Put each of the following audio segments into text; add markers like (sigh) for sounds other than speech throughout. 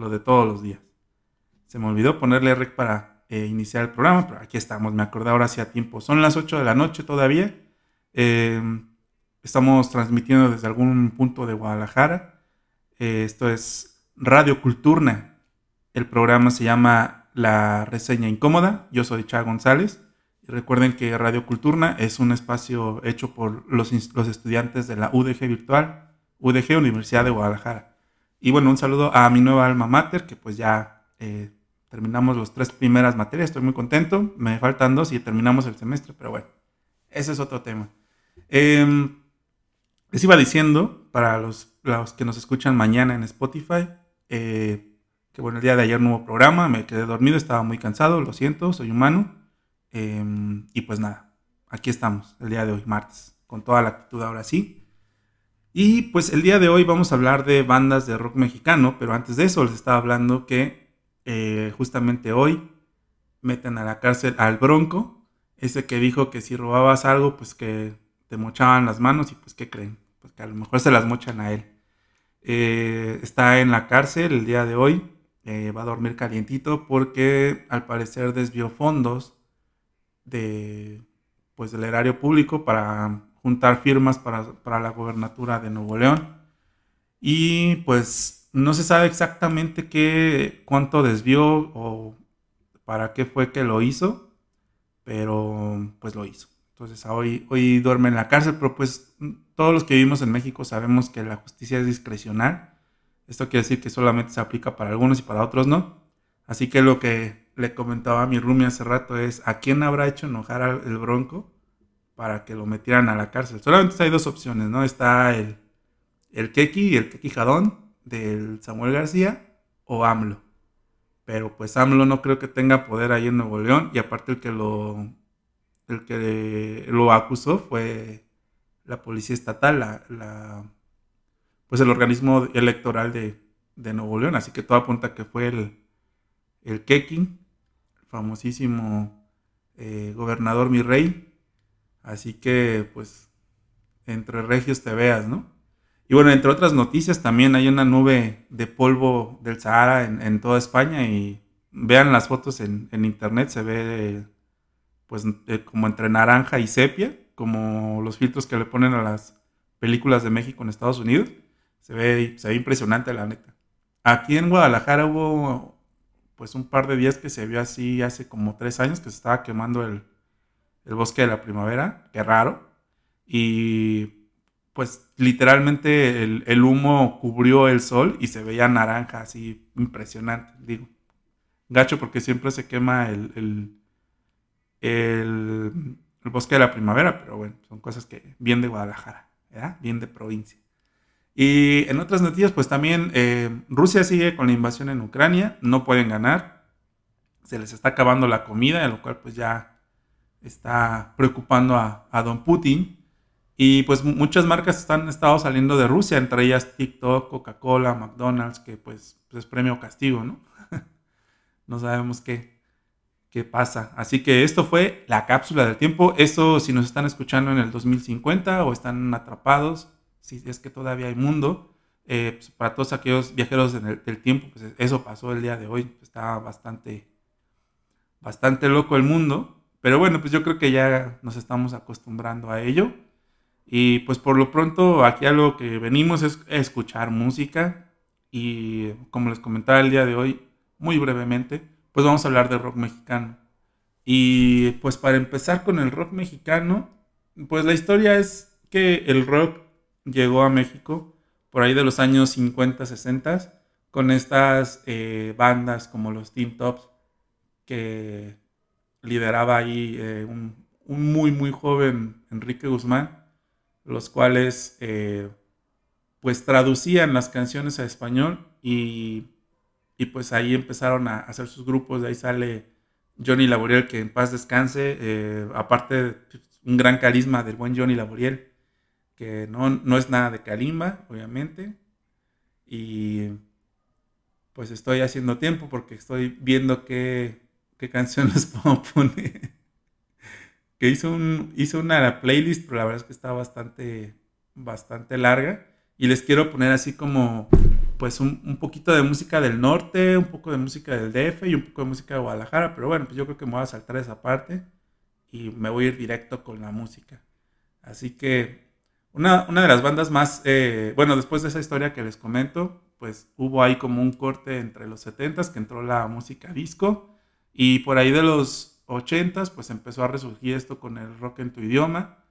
lo de todos los días. Se me olvidó ponerle rec para eh, iniciar el programa, pero aquí estamos, me acordé ahora hacia tiempo. Son las 8 de la noche todavía. Em, estamos transmitiendo desde algún punto de Guadalajara. Eh, esto es Radio Culturna. El programa se llama La Reseña Incómoda. Yo soy Cha González. Y recuerden que Radio Culturna es un espacio hecho por los, los estudiantes de la UDG Virtual, UDG Universidad de Guadalajara. Y bueno, un saludo a mi nueva alma mater, que pues ya eh, terminamos las tres primeras materias, estoy muy contento. Me faltan dos y terminamos el semestre, pero bueno, ese es otro tema. Em, les iba diciendo, para los, los, que nos escuchan mañana en Spotify, eh, que bueno, el día de ayer no hubo programa, me quedé dormido, estaba muy cansado, lo siento, soy humano. Em, y pues nada, aquí estamos, el día de hoy, martes, con toda la actitud ahora sí. Y pues el día de hoy vamos a hablar de bandas de rock mexicano, pero antes de eso les estaba hablando que eh, justamente hoy meten a la cárcel al Bronco, ese que dijo que si robabas algo, pues que te mochaban las manos y pues ¿qué creen? Pues que a lo mejor se las mochan a él. Eh, está en la cárcel el día de hoy, eh, va a dormir calientito porque al parecer desvió fondos de, pues, del erario público para juntar firmas para, la gobernatura de Nuevo León. Y pues no se sabe exactamente qué, cuánto desvió o para qué fue que lo hizo, pero pues lo hizo. Entonces hoy, hoy duerme en la cárcel, pero pues todos los que vivimos en México sabemos que la justicia es discrecional. Esto quiere decir que solamente se aplica para algunos y para otros no. Así que lo que le comentaba a mi Rumi hace rato es, ¿a quién habrá hecho enojar el Bronco? Para que lo metieran a la cárcel. Solamente hay dos opciones, ¿no? Está el, el Keki, el Keki Jadón del Samuel García o AMLO. Pero pues AMLO no creo que tenga poder ahí en Nuevo León y aparte el que lo, el que lo acusó fue la policía estatal, la, pues el organismo electoral de, Nuevo León. Así que todo apunta que fue el, el Keki, el famosísimo eh, gobernador mi rey, Así que, pues, entre regios te veas, ¿no? Y bueno, entre otras noticias, también hay una nube de polvo del Sahara en, toda España y vean las fotos en, internet, se ve pues como entre naranja y sepia, como los filtros que le ponen a las películas de México en Estados Unidos. Se ve, se ve impresionante, la neta. Aquí en Guadalajara hubo pues un par de días que se vio así hace como tres años que se estaba quemando el, el bosque de la primavera, qué raro. Y pues literalmente el, humo cubrió el sol y se veía naranja, así impresionante, digo. Gacho porque siempre se quema el, el, bosque de la primavera, pero bueno, son cosas que bien de Guadalajara, bien de provincia. Y en otras noticias, pues también eh, Rusia sigue con la invasión en Ucrania, no pueden ganar, se les está acabando la comida, de lo cual pues ya está preocupando a, don Putin. Y pues muchas marcas están estado saliendo de Rusia, entre ellas TikTok, Coca-Cola, McDonald's, que pues, pues, es premio castigo, ¿no? (laughs) no sabemos qué, qué pasa. Así que esto fue la cápsula del tiempo. Esto si nos están escuchando en el 2050 o están atrapados, si es que todavía hay mundo, eh, pues, para todos aquellos viajeros del tiempo, pues eso pasó el día de hoy. Está bastante, bastante loco el mundo. Pero bueno, pues yo creo que ya nos estamos acostumbrando a ello. Y pues por lo pronto aquí algo que venimos es escuchar música. Y como les comentaba el día de hoy, muy brevemente, pues vamos a hablar de rock mexicano. Y pues para empezar con el rock mexicano, pues la historia es que el rock llegó a México por ahí de los años 50, 60, con estas eh, bandas como los Teen Tops, que lideraba ahí eh, un, muy, muy joven Enrique Guzmán, los cuales eh, pues traducían las canciones a español y, pues ahí empezaron a hacer sus grupos, de ahí sale Johnny Laboriel, que en paz descanse, eh, aparte un gran carisma del buen Johnny Laboriel, que no, no es nada de Kalimba, obviamente, y pues estoy haciendo tiempo porque estoy viendo que qué canciones (laughs) puedo poner. que hizo, un, hizo una playlist, pero la verdad es que está bastante, bastante larga. Y les quiero poner así como pues un, un, poquito de música del norte, un poco de música del DF y un poco de música de Guadalajara, pero bueno, pues yo creo que me voy a saltar esa parte y me voy a ir directo con la música. Así que una, una de las bandas más, eh, bueno, después de esa historia que les comento, pues hubo ahí como un corte entre los 70s que entró la música disco y por ahí de los 80s pues empezó a resurgir esto con el rock en tu idioma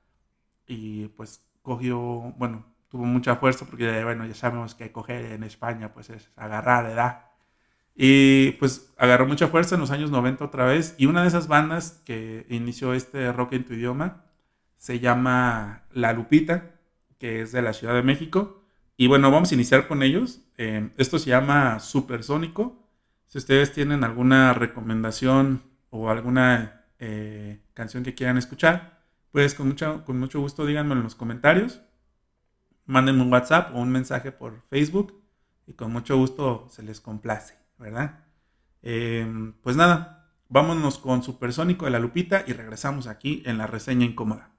y pues cogió, bueno, tuvo mucha fuerza porque, bueno, ya sabemos que coger en España pues es agarrar, ¿verdad? Y pues agarró mucha fuerza en los años 90 otra vez. Y una de esas bandas que inició este rock en tu idioma se llama La Lupita, que es de la Ciudad de México. Y bueno, vamos a iniciar con ellos. Eh, esto se llama Supersónico. Si ustedes tienen alguna recomendación o alguna eh, canción que quieran escuchar, pues con mucho, con mucho gusto díganme en los comentarios mándenme un WhatsApp o un mensaje por Facebook y con mucho gusto se les complace, ¿verdad? Em, pues nada, vámonos con Supersónico de la Lupita y regresamos aquí en la reseña incómoda.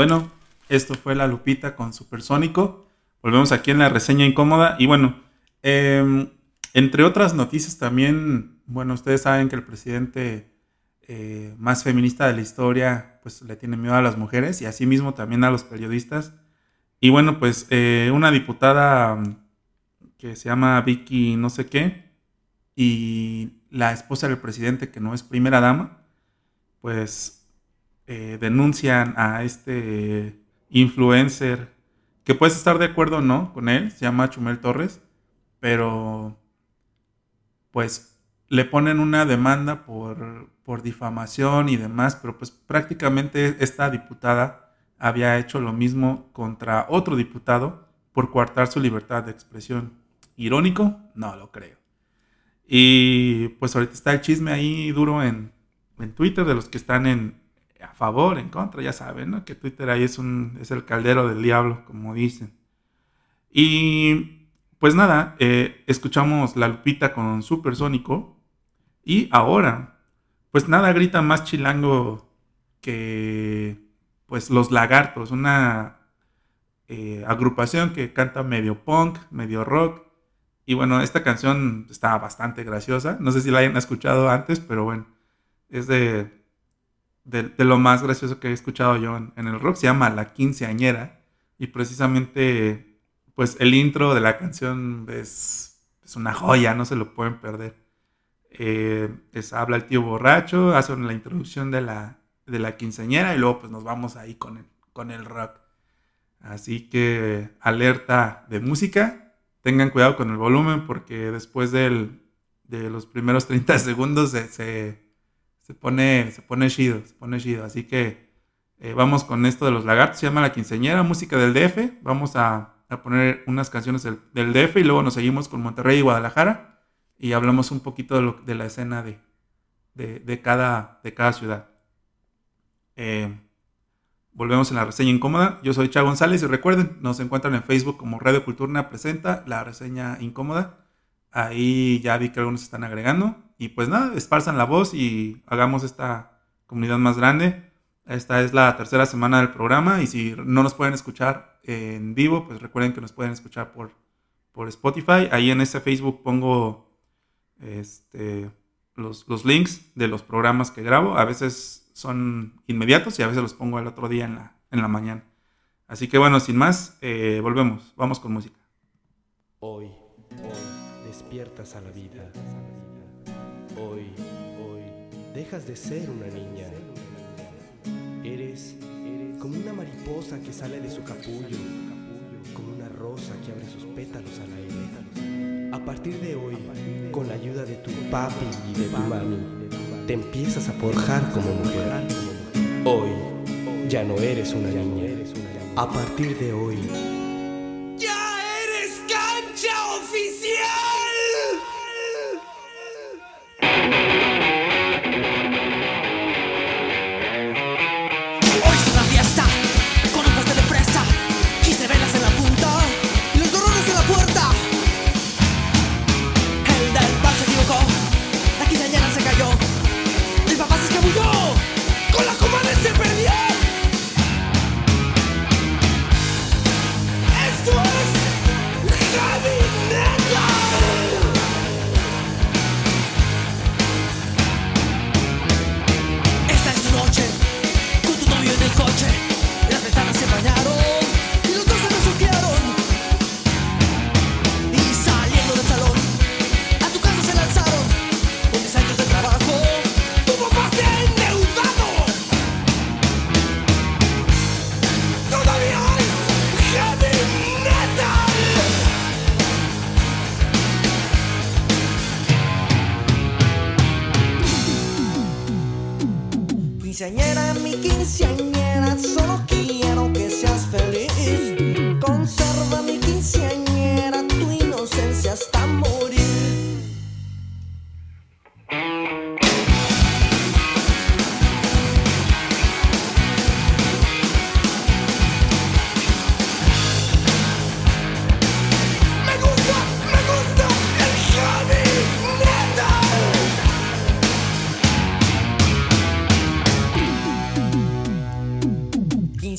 Bueno, esto fue La Lupita con Supersónico. Volvemos aquí en la reseña incómoda. Y bueno, em, entre otras noticias también, bueno, ustedes saben que el presidente eh, más feminista de la historia, pues le tiene miedo a las mujeres y asimismo también a los periodistas. Y bueno, pues eh, una diputada mm, que se llama Vicky no sé qué y la esposa del presidente que no es primera dama, pues eh, denuncian a este influencer que puedes estar de acuerdo o no con él, se llama Chumel Torres, pero pues le ponen una demanda por, por difamación y demás, pero pues prácticamente esta diputada había hecho lo mismo contra otro diputado por coartar su libertad de expresión. ¿Irónico? No lo creo. Y pues ahorita está el chisme ahí duro en, en Twitter de los que están en, a favor, en contra, ya saben, ¿no? Que Twitter ahí es, un, es el caldero del diablo, como dicen. Y pues nada, eh, escuchamos La Lupita con Supersónico y ahora, pues nada grita más chilango que pues Los Lagartos, una eh, agrupación que canta medio punk, medio rock. Y bueno, esta canción está bastante graciosa. No sé si la hayan escuchado antes, pero bueno, es de, de, lo más gracioso que he escuchado yo en, el rock. Se llama La Quinceañera. Y precisamente, pues el intro de la canción es, es una joya, no se lo pueden perder. Eh, habla el tío borracho, hace la introducción de la, de la quinceañera y luego pues nos vamos ahí con el, con el rock. Así que alerta de música, tengan cuidado con el volumen porque después del, de los primeros 30 (laughs) segundos se, se, pone, se pone chido, se pone chido. Así que eh, vamos con esto de los lagartos, se llama La Quinceañera, música del DF. Vamos a, a poner unas canciones del, del DF y luego nos seguimos con Monterrey y Guadalajara y hablamos un poquito de, de la escena de, de, cada, de cada ciudad. Eh, volvemos en la reseña incómoda. Yo soy Chá González y recuerden, nos encuentran en Facebook como Radio Culturna Presenta la reseña incómoda. Ahí ya vi que algunos están agregando. Y pues nada, esparzan la voz y hagamos esta comunidad más grande. Esta es la tercera semana del programa y si no nos pueden escuchar en vivo, pues recuerden que nos pueden escuchar por, por Spotify. Ahí en ese Facebook pongo este, los, los, links de los programas que grabo. A veces son inmediatos y a veces los pongo el otro día en la, en la mañana. Así que bueno, sin más, eh, volvemos. Vamos con música. Hoy, hoy, despiertas a la vida. Hoy, hoy, dejas de ser una niña. Eres, eres como una mariposa que sale de su capullo, como una rosa que abre sus pétalos al aire a partir de hoy, con la ayuda de tu papi y de tu mami, te empiezas a forjar como mujer. Hoy ya no eres una niña. A partir de hoy,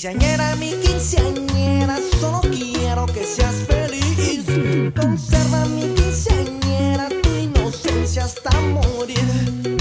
Quinceañera, mi quinceañera, solo quiero que seas feliz. Conserva mi quinceañera, tu inocencia hasta morir.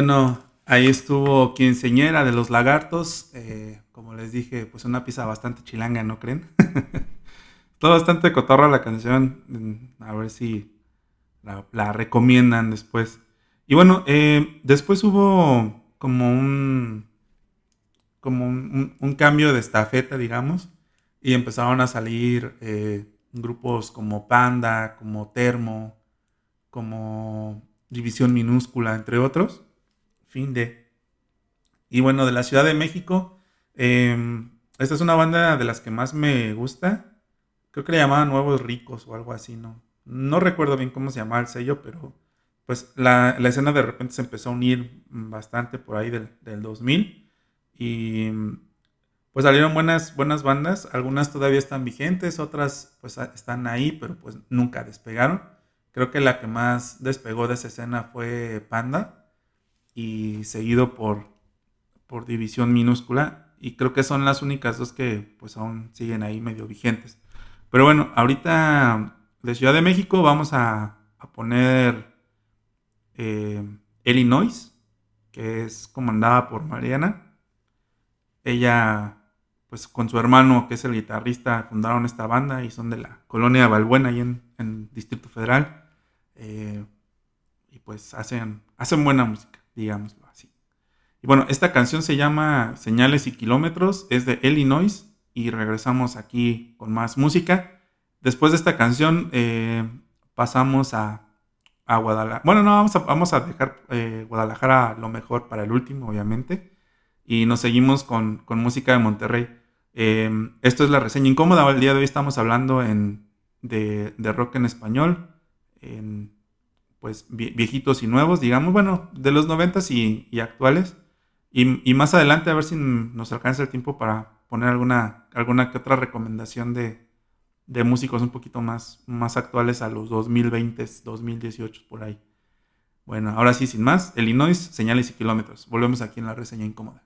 Bueno, ahí estuvo Quinceñera de los Lagartos. eh, como les dije, pues una pieza bastante chilanga, ¿no creen? (laughs) Todo bastante cotorra la canción. mm, A ver si la, recomiendan después. Y bueno, eh, después hubo como un. como un cambio de estafeta, digamos. Y empezaron a salir eh, grupos como Panda, como Termo, como División Minúscula, entre otros. Fin de. Y bueno, de la Ciudad de México, eh, esta es una banda de las que más me gusta. Creo que le llamaban Nuevos Ricos o algo así, ¿no? No recuerdo bien cómo se llamaba el sello, pero pues la, la escena de repente se empezó a unir bastante por ahí del, del 2000. Y pues salieron buenas, buenas bandas. Algunas todavía están vigentes, otras pues están ahí, pero pues nunca despegaron. Creo que la que más despegó de esa escena fue Panda y seguido por, por División Minúscula. Y creo que son las únicas dos que pues aún siguen ahí medio vigentes. Pero bueno, ahorita de Ciudad de México vamos a, a poner eh, Illinois, que es comandada por Mariana. Ella, pues con su hermano, que es el guitarrista, fundaron esta banda y son de la colonia Balbuena, ahí en, Distrito Federal. Eh, y pues hacen, hacen buena música, digámoslo así. Y bueno, esta canción se llama Señales y Kilómetros, es de Illinois y regresamos aquí con más música. Después de esta canción eh, pasamos a, a Guadalajara. Bueno, no, vamos a, vamos a dejar eh, Guadalajara lo mejor para el último, obviamente. Y nos seguimos con, con música de Monterrey. Eh, esto es la reseña incómoda. El día de hoy estamos hablando en, de, de rock en español. Pues vie- viejitos y nuevos, digamos, bueno, de los noventas y, y actuales. Y, y más adelante a ver si nos alcanza el tiempo para poner alguna, alguna que otra recomendación de, de músicos un poquito más, más actuales a los 2020, 2018 por ahí. Bueno, ahora sí, sin más, Illinois, señales y kilómetros. Volvemos aquí en la reseña incómoda.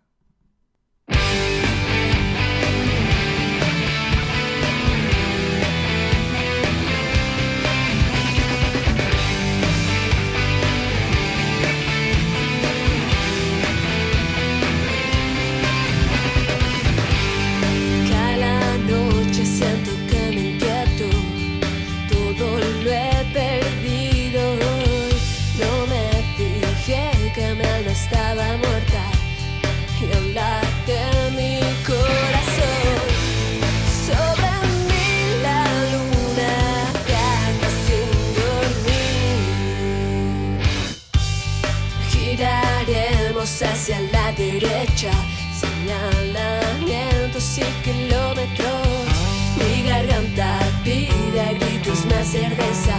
Señalamientos y kilómetros. Mi garganta pide a gritos más cerveza,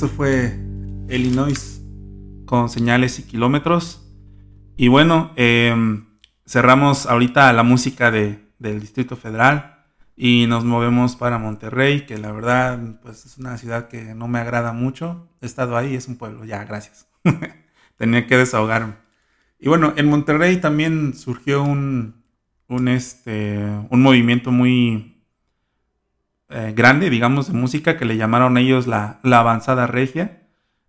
esto fue Illinois con señales y kilómetros. Y bueno, em, cerramos ahorita la música de, del Distrito Federal y nos movemos para Monterrey, que la verdad pues es una ciudad que no me agrada mucho. He estado ahí, es un pueblo, ya, gracias. (laughs) Tenía que desahogarme. Y bueno, en Monterrey también surgió un, un, este, un movimiento muy eh, grande, digamos, de música que le llamaron ellos la, la avanzada regia,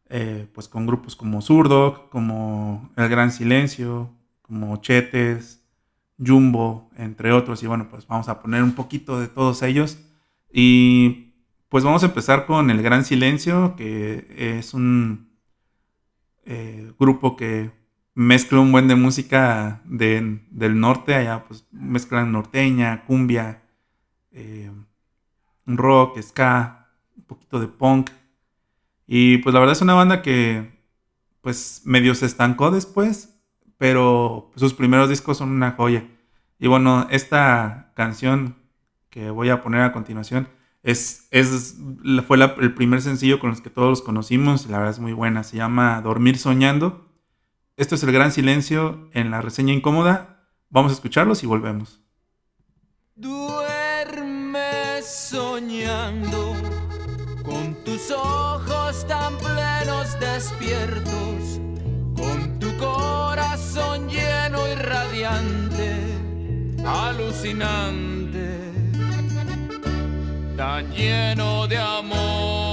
eh, pues con grupos como Zurdo, como El Gran Silencio, como Chetes, Jumbo, entre otros. Y bueno, pues vamos a poner un poquito de todos ellos. Y pues vamos a empezar con El Gran Silencio, que es un eh, grupo que mezcla un buen de música del norte, allá pues mezclan norteña, cumbia, rock, ska, un poquito de punk. Y pues la verdad es una banda que pues medio se estancó después, pero sus primeros discos son una joya. Y bueno, esta canción que voy a poner a continuación es, es fue el primer sencillo con los que todos los conocimos la verdad es muy buena. Se llama Dormir Soñando esto es el gran silencio en la reseña incómoda. Vamos a escucharlos y volvemos. Soñando con tus ojos tan plenos despiertos, con tu corazón lleno y radiante, alucinante, tan lleno de amor.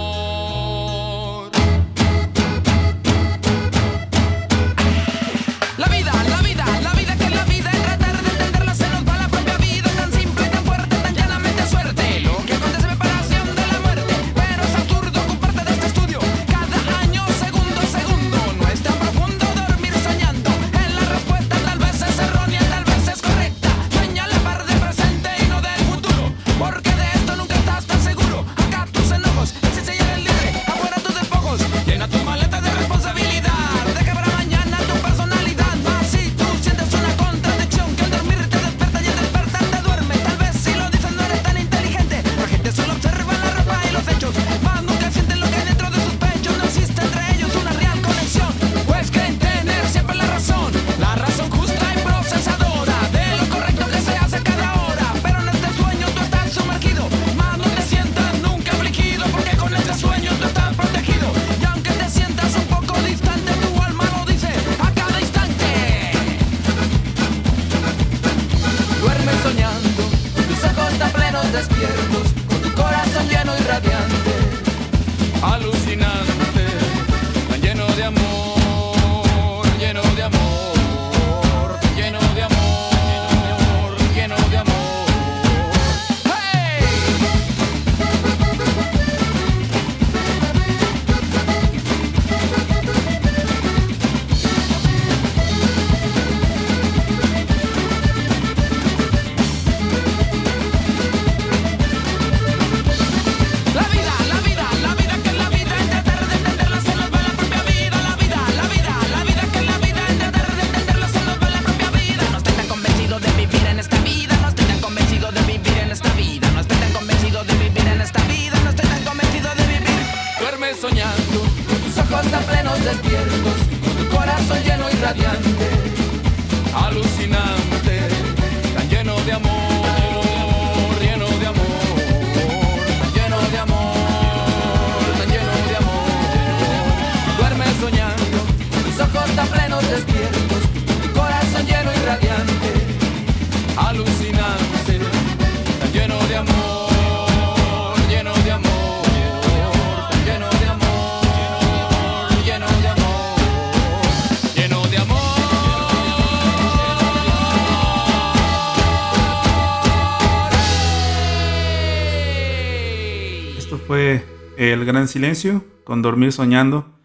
Gran Silencio con Dormir Soñando.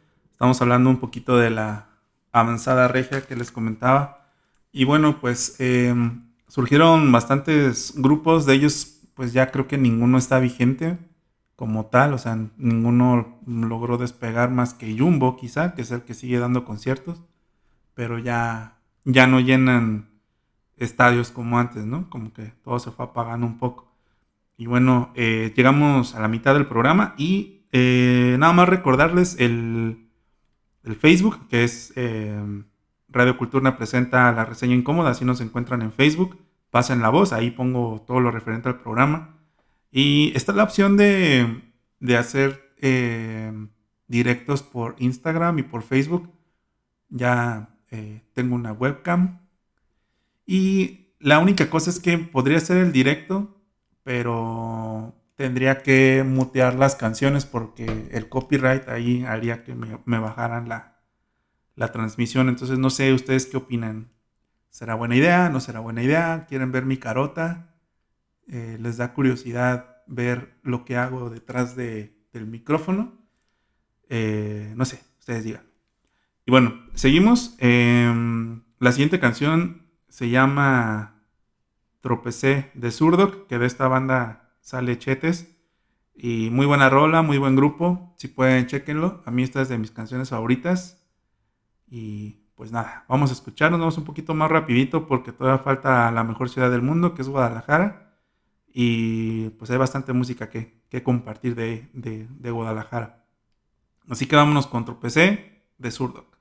Estamos hablando un poquito de la avanzada regia que les comentaba. Y bueno, pues em, surgieron bastantes grupos, de ellos pues ya creo que ninguno está vigente como tal, o sea, ninguno logró despegar más que Jumbo quizá, que es el que sigue dando conciertos, pero ya, ya no llenan estadios como antes, ¿no? Como que todo se fue apagando un poco. Y bueno, eh, llegamos a la mitad del programa y eh, nada más recordarles el, el Facebook, que es eh, Radio Cultura presenta la reseña incómoda, así nos encuentran en Facebook. Pasen la voz, ahí pongo todo lo referente al programa. Y está la opción de, de hacer eh, directos por Instagram y por Facebook. Ya eh, tengo una webcam. Y la única cosa es que podría ser el directo, pero tendría que mutear las canciones porque el copyright ahí haría que me, bajaran la, la transmisión. Entonces no sé ustedes qué opinan. ¿Será buena idea? ¿No será buena idea? ¿Quieren ver mi carota? Eh, ¿Les da curiosidad ver lo que hago detrás de, del micrófono? Eh, no sé, ustedes digan. Y bueno, seguimos. Em, la siguiente canción se llama Tropecé de Zurdo, que de esta banda sale Chetes. Y muy buena rola, muy buen grupo. Si pueden, chequenlo. A mí esta es de mis canciones favoritas. Y pues nada, vamos a escucharnos, vamos un poquito más rapidito porque todavía falta la mejor ciudad del mundo, que es Guadalajara. Y pues hay bastante música que, que compartir de, de, de Guadalajara. Así que vámonos con Tropecé de Zurdo.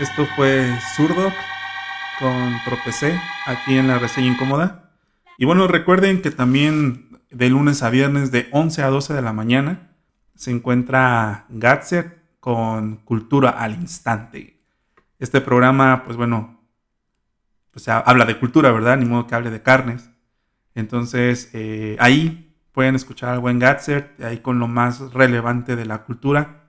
Esto fue Zurdo con Tropecé aquí en la reseña incómoda. Y bueno, recuerden que también de lunes a viernes de 11 a 12 de la mañana se encuentra Gatzer con Cultura al Instante. Este programa, pues bueno, pues habla de cultura, ¿verdad? Ni modo que hable de carnes. Entonces, eh, ahí pueden escuchar al buen Gatzer, ahí con lo más relevante de la cultura.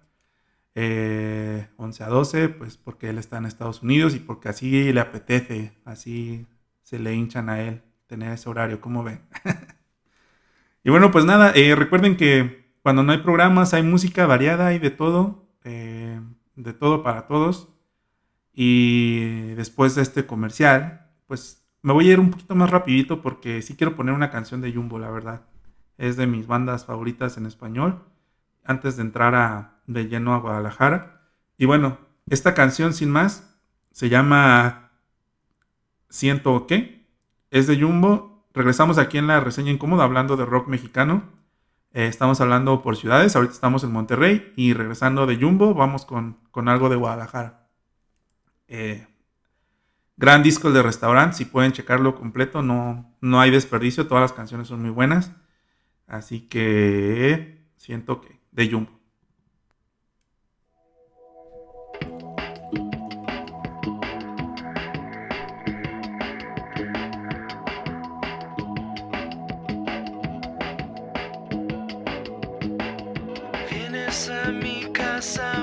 11 eh, a 12, pues porque él está en Estados Unidos y porque así le apetece, así se le hinchan a él tener ese horario, como ven. (laughs) y bueno, pues nada, eh, recuerden que cuando no hay programas hay música variada y de todo, eh, de todo para todos. Y después de este comercial, pues me voy a ir un poquito más rapidito porque sí quiero poner una canción de Jumbo, la verdad. Es de mis bandas favoritas en español. Antes de entrar a, de lleno a Guadalajara. Y bueno, esta canción sin más se llama Siento qué. Es de Jumbo. Regresamos aquí en la reseña incómoda hablando de rock mexicano. Eh, estamos hablando por ciudades. Ahorita estamos en Monterrey. Y regresando de Jumbo, vamos con, algo de Guadalajara. Eh, gran disco de restaurante. Si pueden checarlo completo, no, no hay desperdicio. Todas las canciones son muy buenas. Así que siento que de Jumbo. sun.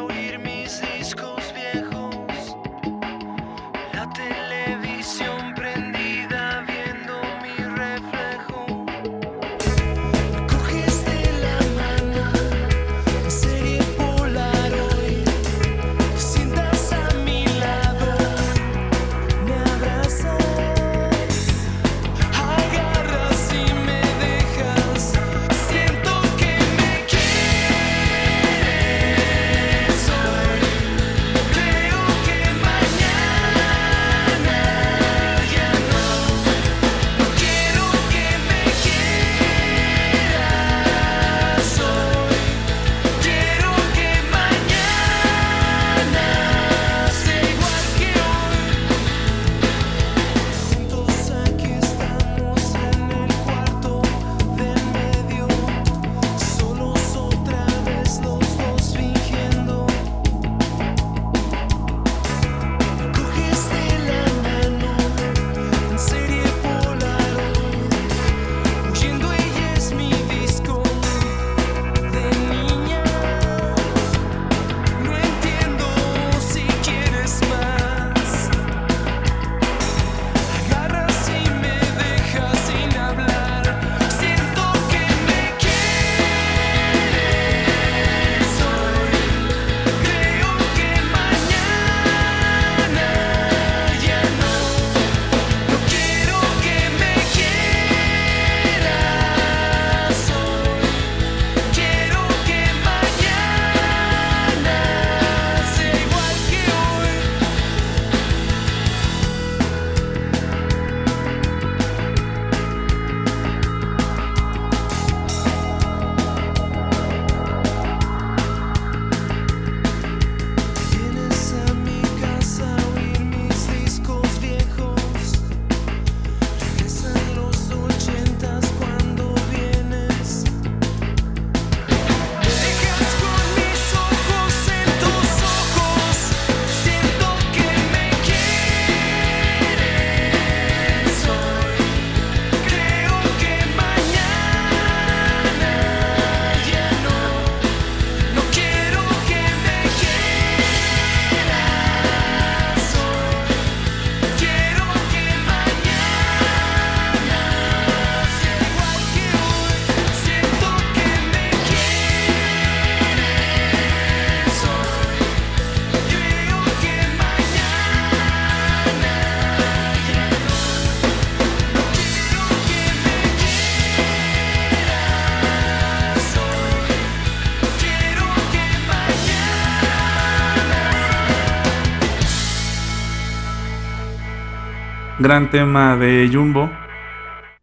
Gran tema de Jumbo.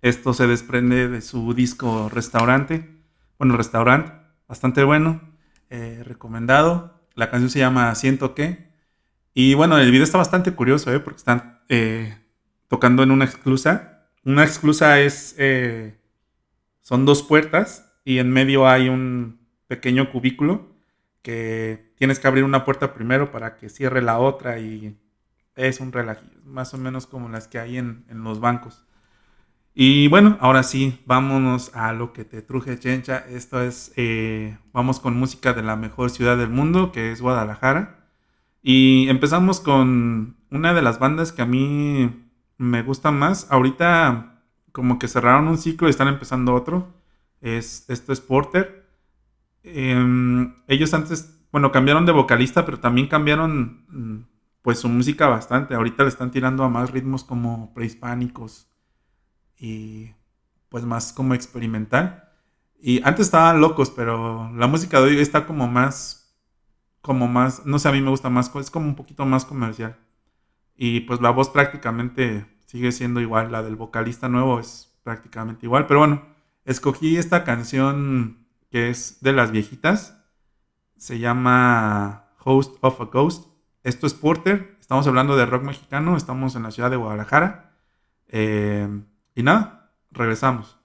Esto se desprende de su disco Restaurante. Bueno, Restaurante, bastante bueno, eh, recomendado. La canción se llama Siento que. Y bueno, el video está bastante curioso, ¿eh? porque están eh, tocando en una exclusa. Una exclusa es son dos puertas y en medio hay un pequeño cubículo que tienes que abrir una puerta primero para que cierre la otra y es un relajillo, más o menos como las que hay en, en los bancos. Y bueno, ahora sí, vámonos a lo que te truje, Chencha. Esto es, eh, vamos con música de la mejor ciudad del mundo, que es Guadalajara. Y empezamos con una de las bandas que a mí me gusta más. Ahorita como que cerraron un ciclo y están empezando otro. Es, esto es Porter. Em, ellos antes, bueno, cambiaron de vocalista, pero también cambiaron mm, pues su música bastante. Ahorita le están tirando a más ritmos como prehispánicos y pues más como experimental. Y antes estaban locos, pero la música de hoy está como más, como más, no sé, a mí me gusta más, es como un poquito más comercial. Y pues la voz prácticamente sigue siendo igual, la del vocalista nuevo es prácticamente igual, pero bueno, escogí esta canción que es de las viejitas, se llama Host of a Ghost. Esto es Porter, estamos hablando de rock mexicano, estamos en la ciudad de Guadalajara. Eh, y nada, regresamos.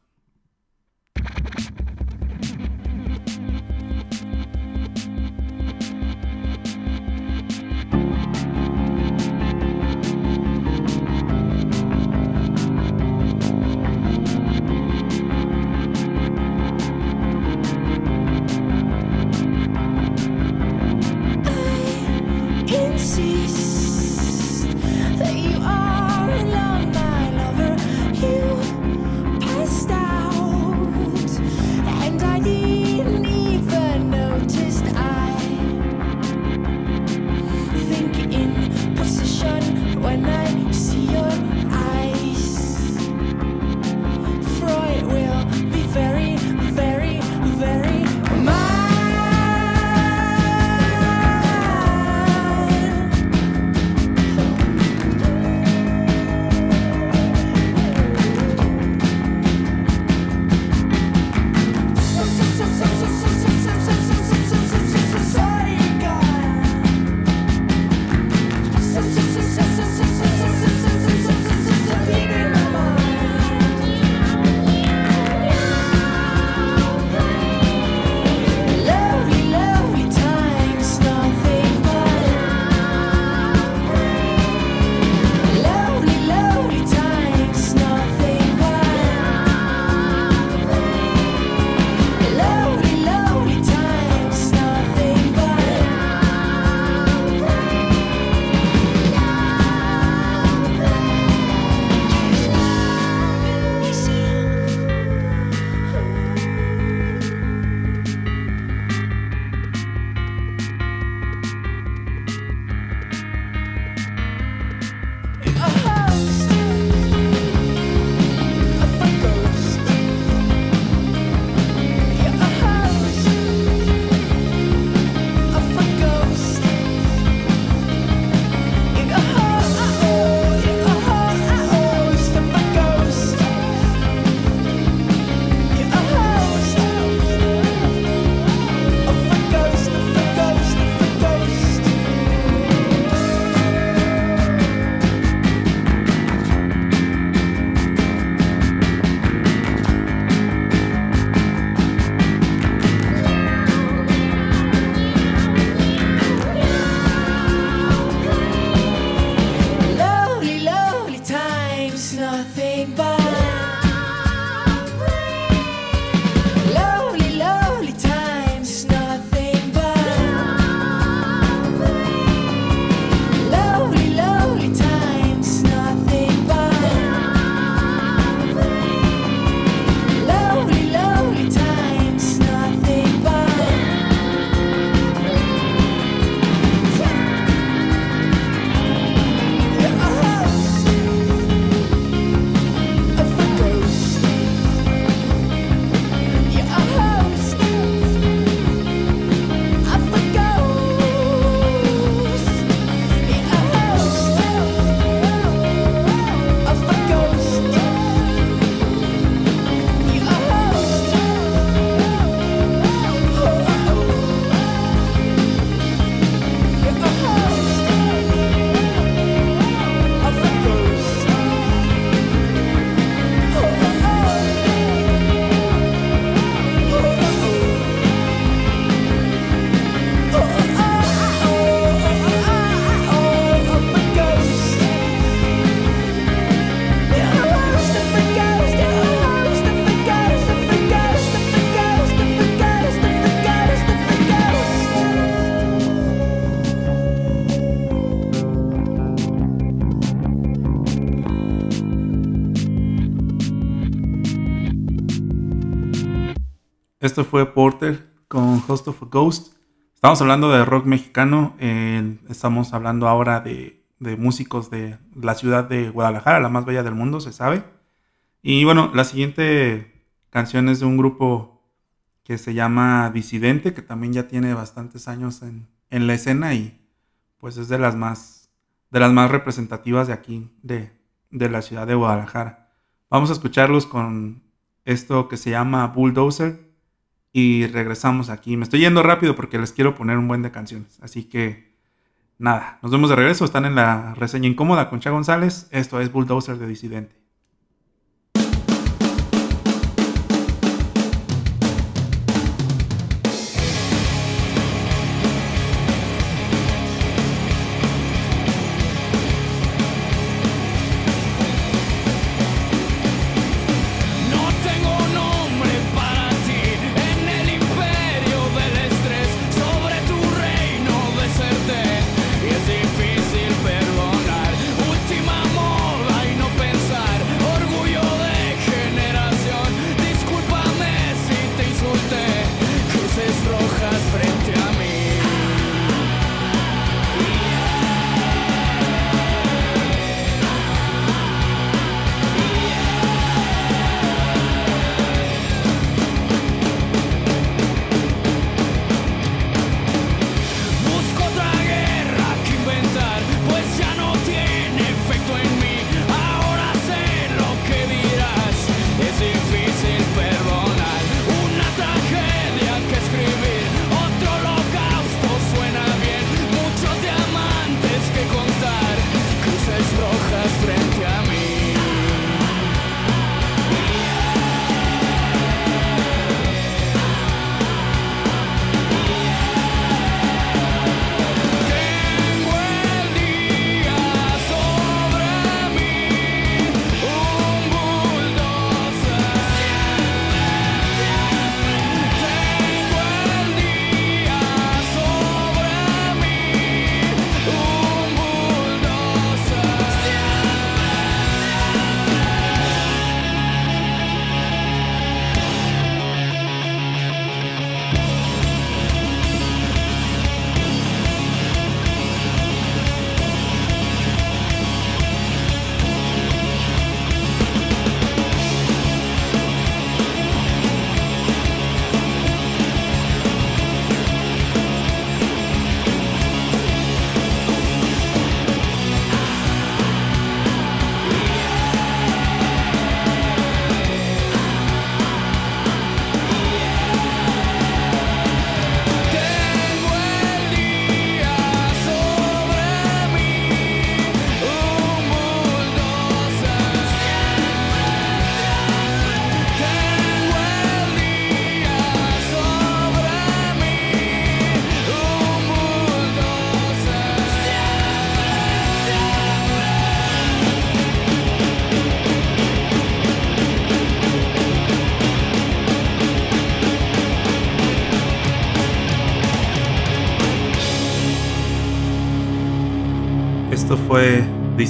Esto fue Porter con Host of a Ghost. Estamos hablando de rock mexicano. eh, estamos hablando ahora de, de músicos de la ciudad de Guadalajara, la más bella del mundo, se sabe. Y bueno, la siguiente canción es de un grupo que se llama Disidente, que también ya tiene bastantes años en, en la escena y pues es de las más, de las más representativas de aquí, de, de la ciudad de Guadalajara. Vamos a escucharlos con esto que se llama Bulldozer y regresamos aquí. Me estoy yendo rápido porque les quiero poner un buen de canciones. Así que nada, nos vemos de regreso. Están en la reseña incómoda con Cha González. Esto es Bulldozer de Disidente.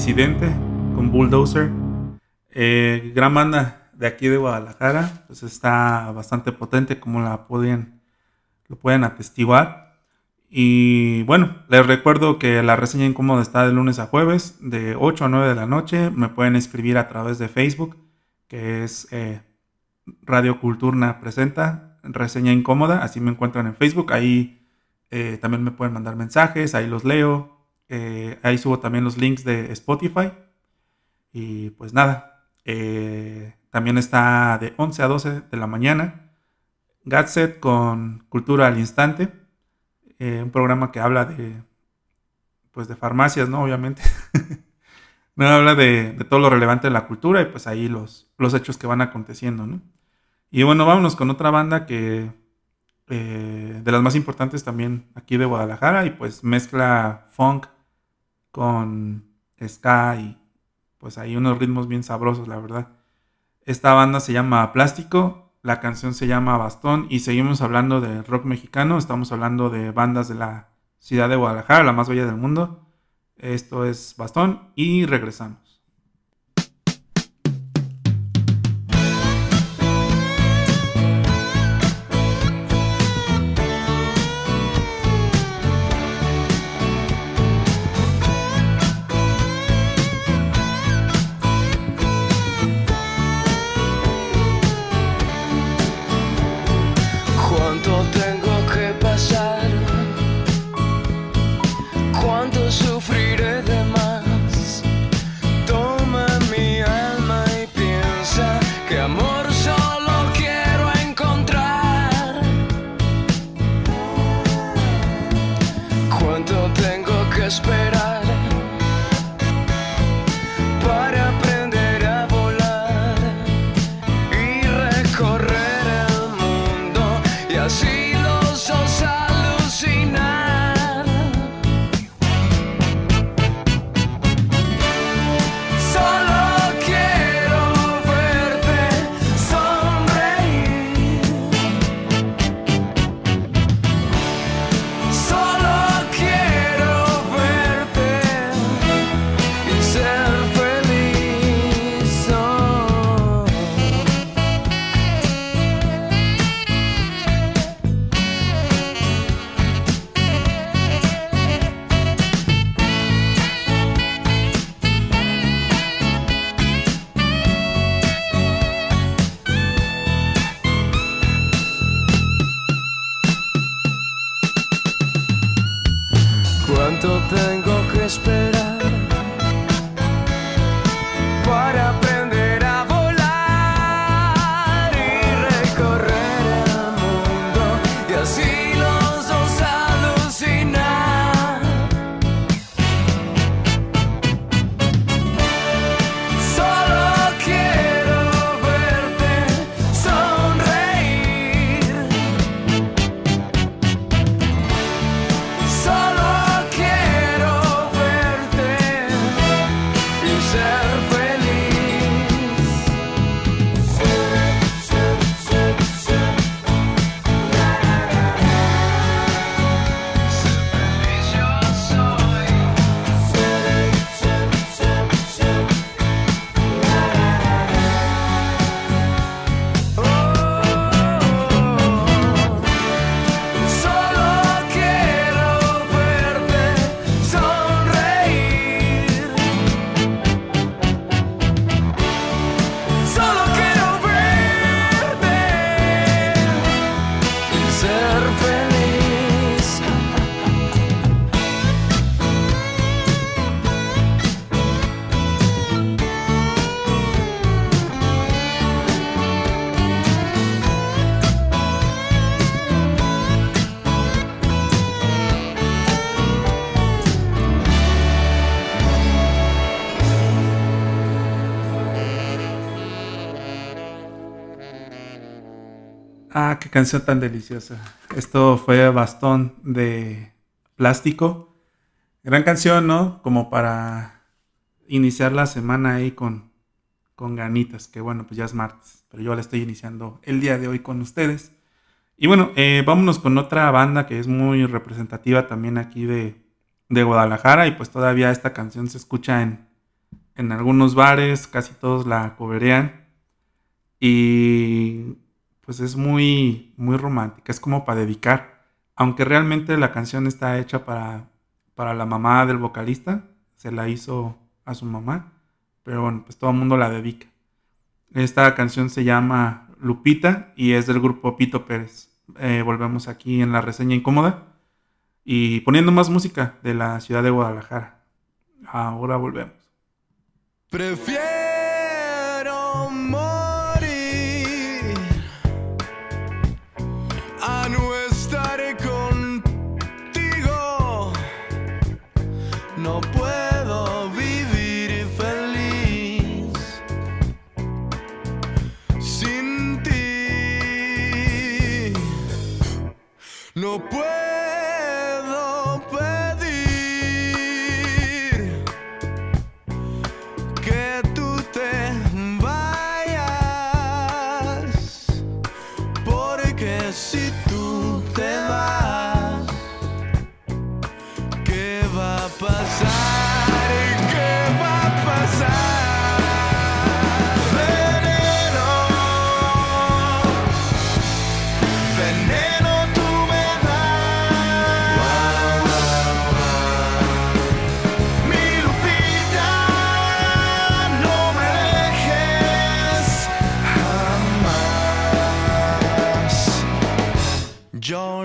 Disidente con Bulldozer. Eh, gran banda de aquí de Guadalajara. Pues está bastante potente como la pueden, lo pueden atestiguar. Y bueno, les recuerdo que la reseña incómoda está de lunes a jueves, de 8 a 9 de la noche. Me pueden escribir a través de Facebook, que es eh, Radio Culturna Presenta, reseña incómoda. Así me encuentran en Facebook. Ahí eh, también me pueden mandar mensajes, ahí los leo. Eh, ahí subo también los links de Spotify. Y pues nada, eh, también está de 11 a 12 de la mañana. Gatset con Cultura al Instante. eh, un programa que habla de, pues de farmacias, ¿no? Obviamente. (laughs) no habla de, de todo lo relevante de la cultura y pues ahí los, los hechos que van aconteciendo, ¿no? Y bueno, vámonos con otra banda que de las más importantes también aquí de Guadalajara y pues mezcla funk con ska y pues hay unos ritmos bien sabrosos, la verdad. Esta banda se llama Plástico, la canción se llama Bastón y seguimos hablando de rock mexicano, estamos hablando de bandas de la ciudad de Guadalajara, la más bella del mundo. Esto es Bastón y regresamos. esperar. Canción tan deliciosa. Esto fue Bastón de Plástico. Gran canción, ¿no? Como para iniciar la semana ahí con, con ganitas, que bueno, pues ya es martes, pero yo la estoy iniciando el día de hoy con ustedes. Y bueno, eh, vámonos con otra banda que es muy representativa también aquí de, de Guadalajara y pues todavía esta canción se escucha en, en algunos bares, casi todos la coverean. Y pues es muy, muy romántica, es como para dedicar, aunque realmente la canción está hecha para, para la mamá del vocalista, se la hizo a su mamá, pero bueno, pues todo el mundo la dedica. Esta canción se llama Lupita y es del grupo Pito Pérez. Eh, volvemos aquí en la reseña incómoda y poniendo más música de la ciudad de Guadalajara. Ahora volvemos. Prefiero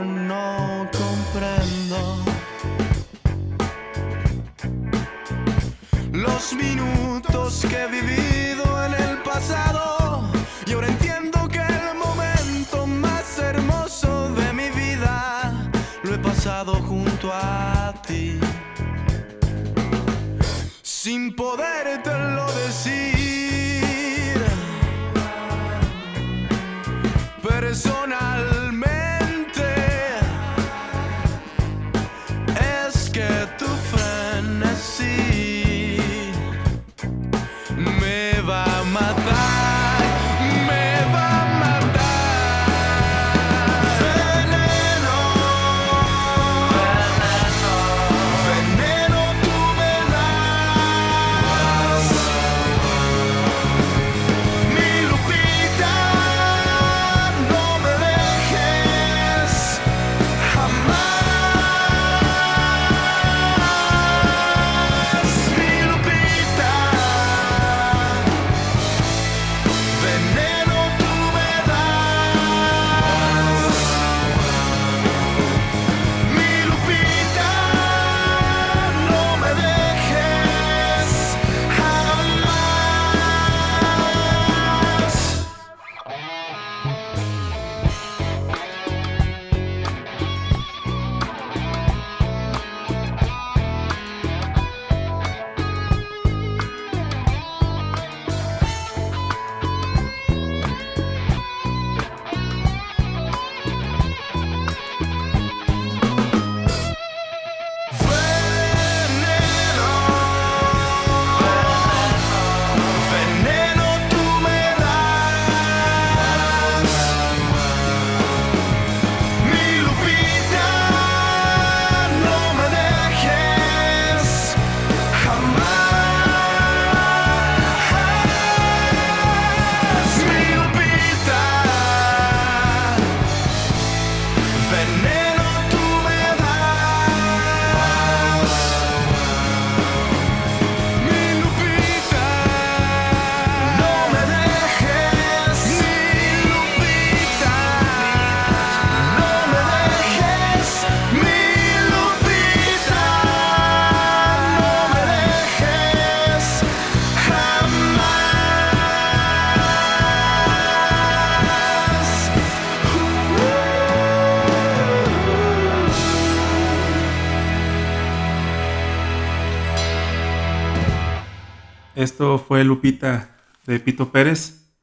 no comprendo. Los minutos que he vivido en el pasado y ahora entiendo que el momento más hermoso de mi vida lo he pasado junto a ti. Sin podértelo Lupita de Pito Pérez.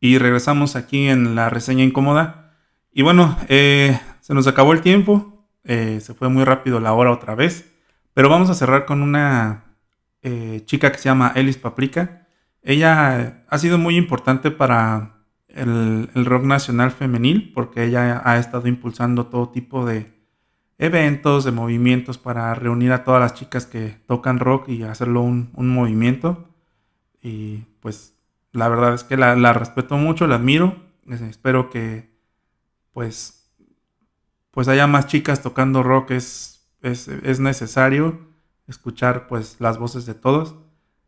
Y regresamos aquí en la reseña incómoda. Y bueno, eh, se nos acabó el tiempo. eh, se fue muy rápido la hora otra vez. Pero vamos a cerrar con una eh, chica que se llama Elis Paprika. Ella ha sido muy importante para el, rock nacional femenil porque ella ha estado impulsando todo tipo de eventos, de movimientos para reunir a todas las chicas que tocan rock y hacerlo un movimiento. Y pues la verdad es que la, respeto mucho, la admiro. Es- Espero que pues pues haya más chicas tocando rock. Es, es, es necesario escuchar pues las voces de todos.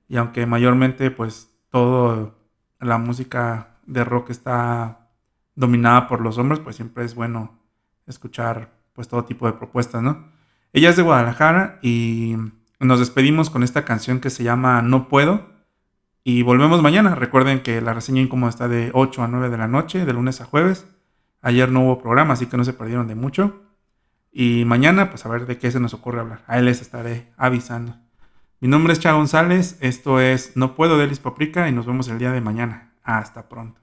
Y aunque mayormente pues todo la música de rock está dominada por los hombres, pues siempre es bueno escuchar pues todo tipo de propuestas, ¿no? Ella es de Guadalajara y nos despedimos con esta canción que se llama No Puedo. Y volvemos mañana. Recuerden que la reseña incómoda está de 8 a 9 de la noche, de lunes a jueves. Ayer no hubo programa, así que no se perdieron de mucho. Y mañana, pues a ver de qué se nos ocurre hablar. Ahí les estaré avisando. Mi nombre es Cha González, esto es No Puedo de Elis Paprika y nos vemos el día de mañana. Hasta pronto.